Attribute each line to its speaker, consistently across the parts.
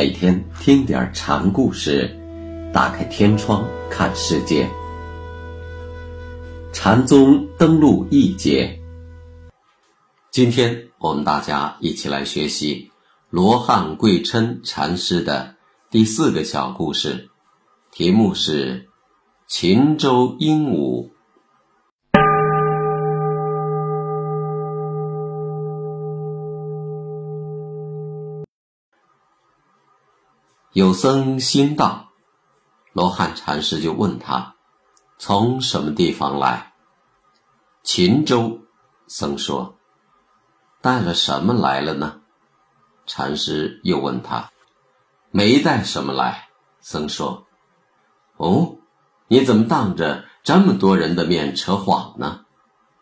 Speaker 1: 每天听点禅故事，打开天窗看世界。禅宗登陆一节，今天我们大家一起来学习罗汉贵琛禅师的第四个小故事，题目是《秦州鹦鹉》。有僧心到，罗汉禅师就问他：“从什么地方来？”秦州僧说：“带了什么来了呢？”禅师又问他：“没带什么来？”僧说：“哦，你怎么当着这么多人的面扯谎呢？”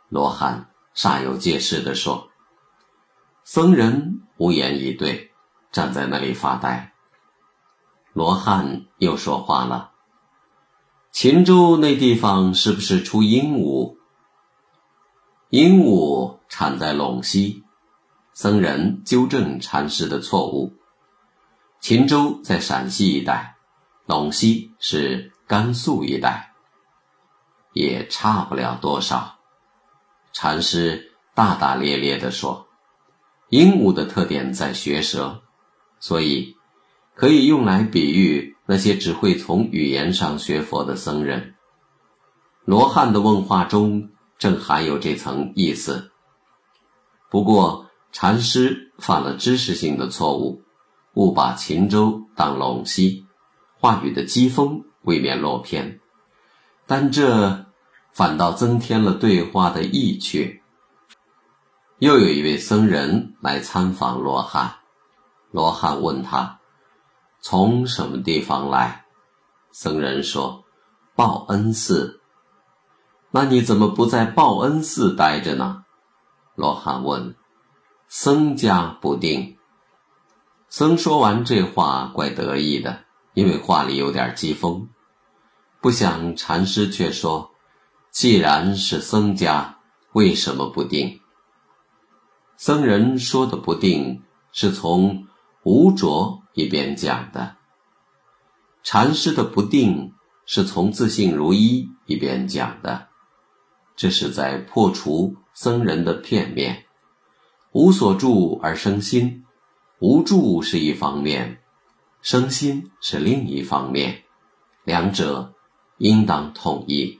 Speaker 1: 罗汉煞有介事地说。僧人无言以对，站在那里发呆。罗汉又说话了：“秦州那地方是不是出鹦鹉？鹦鹉产在陇西。”僧人纠正禅师的错误：“秦州在陕西一带，陇西是甘肃一带，也差不了多少。”禅师大大咧咧地说：“鹦鹉的特点在学舌，所以。”可以用来比喻那些只会从语言上学佛的僧人。罗汉的问话中正含有这层意思。不过禅师犯了知识性的错误，误把秦州当陇西，话语的机锋未免落偏，但这反倒增添了对话的意趣。又有一位僧人来参访罗汉，罗汉问他。从什么地方来？僧人说：“报恩寺。”那你怎么不在报恩寺待着呢？罗汉问。僧家不定。僧说完这话，怪得意的，因为话里有点讥讽。不想禅师却说：“既然是僧家，为什么不定？”僧人说的不定，是从无着。一边讲的禅师的不定是从自信如一一边讲的，这是在破除僧人的片面。无所住而生心，无住是一方面，生心是另一方面，两者应当统一。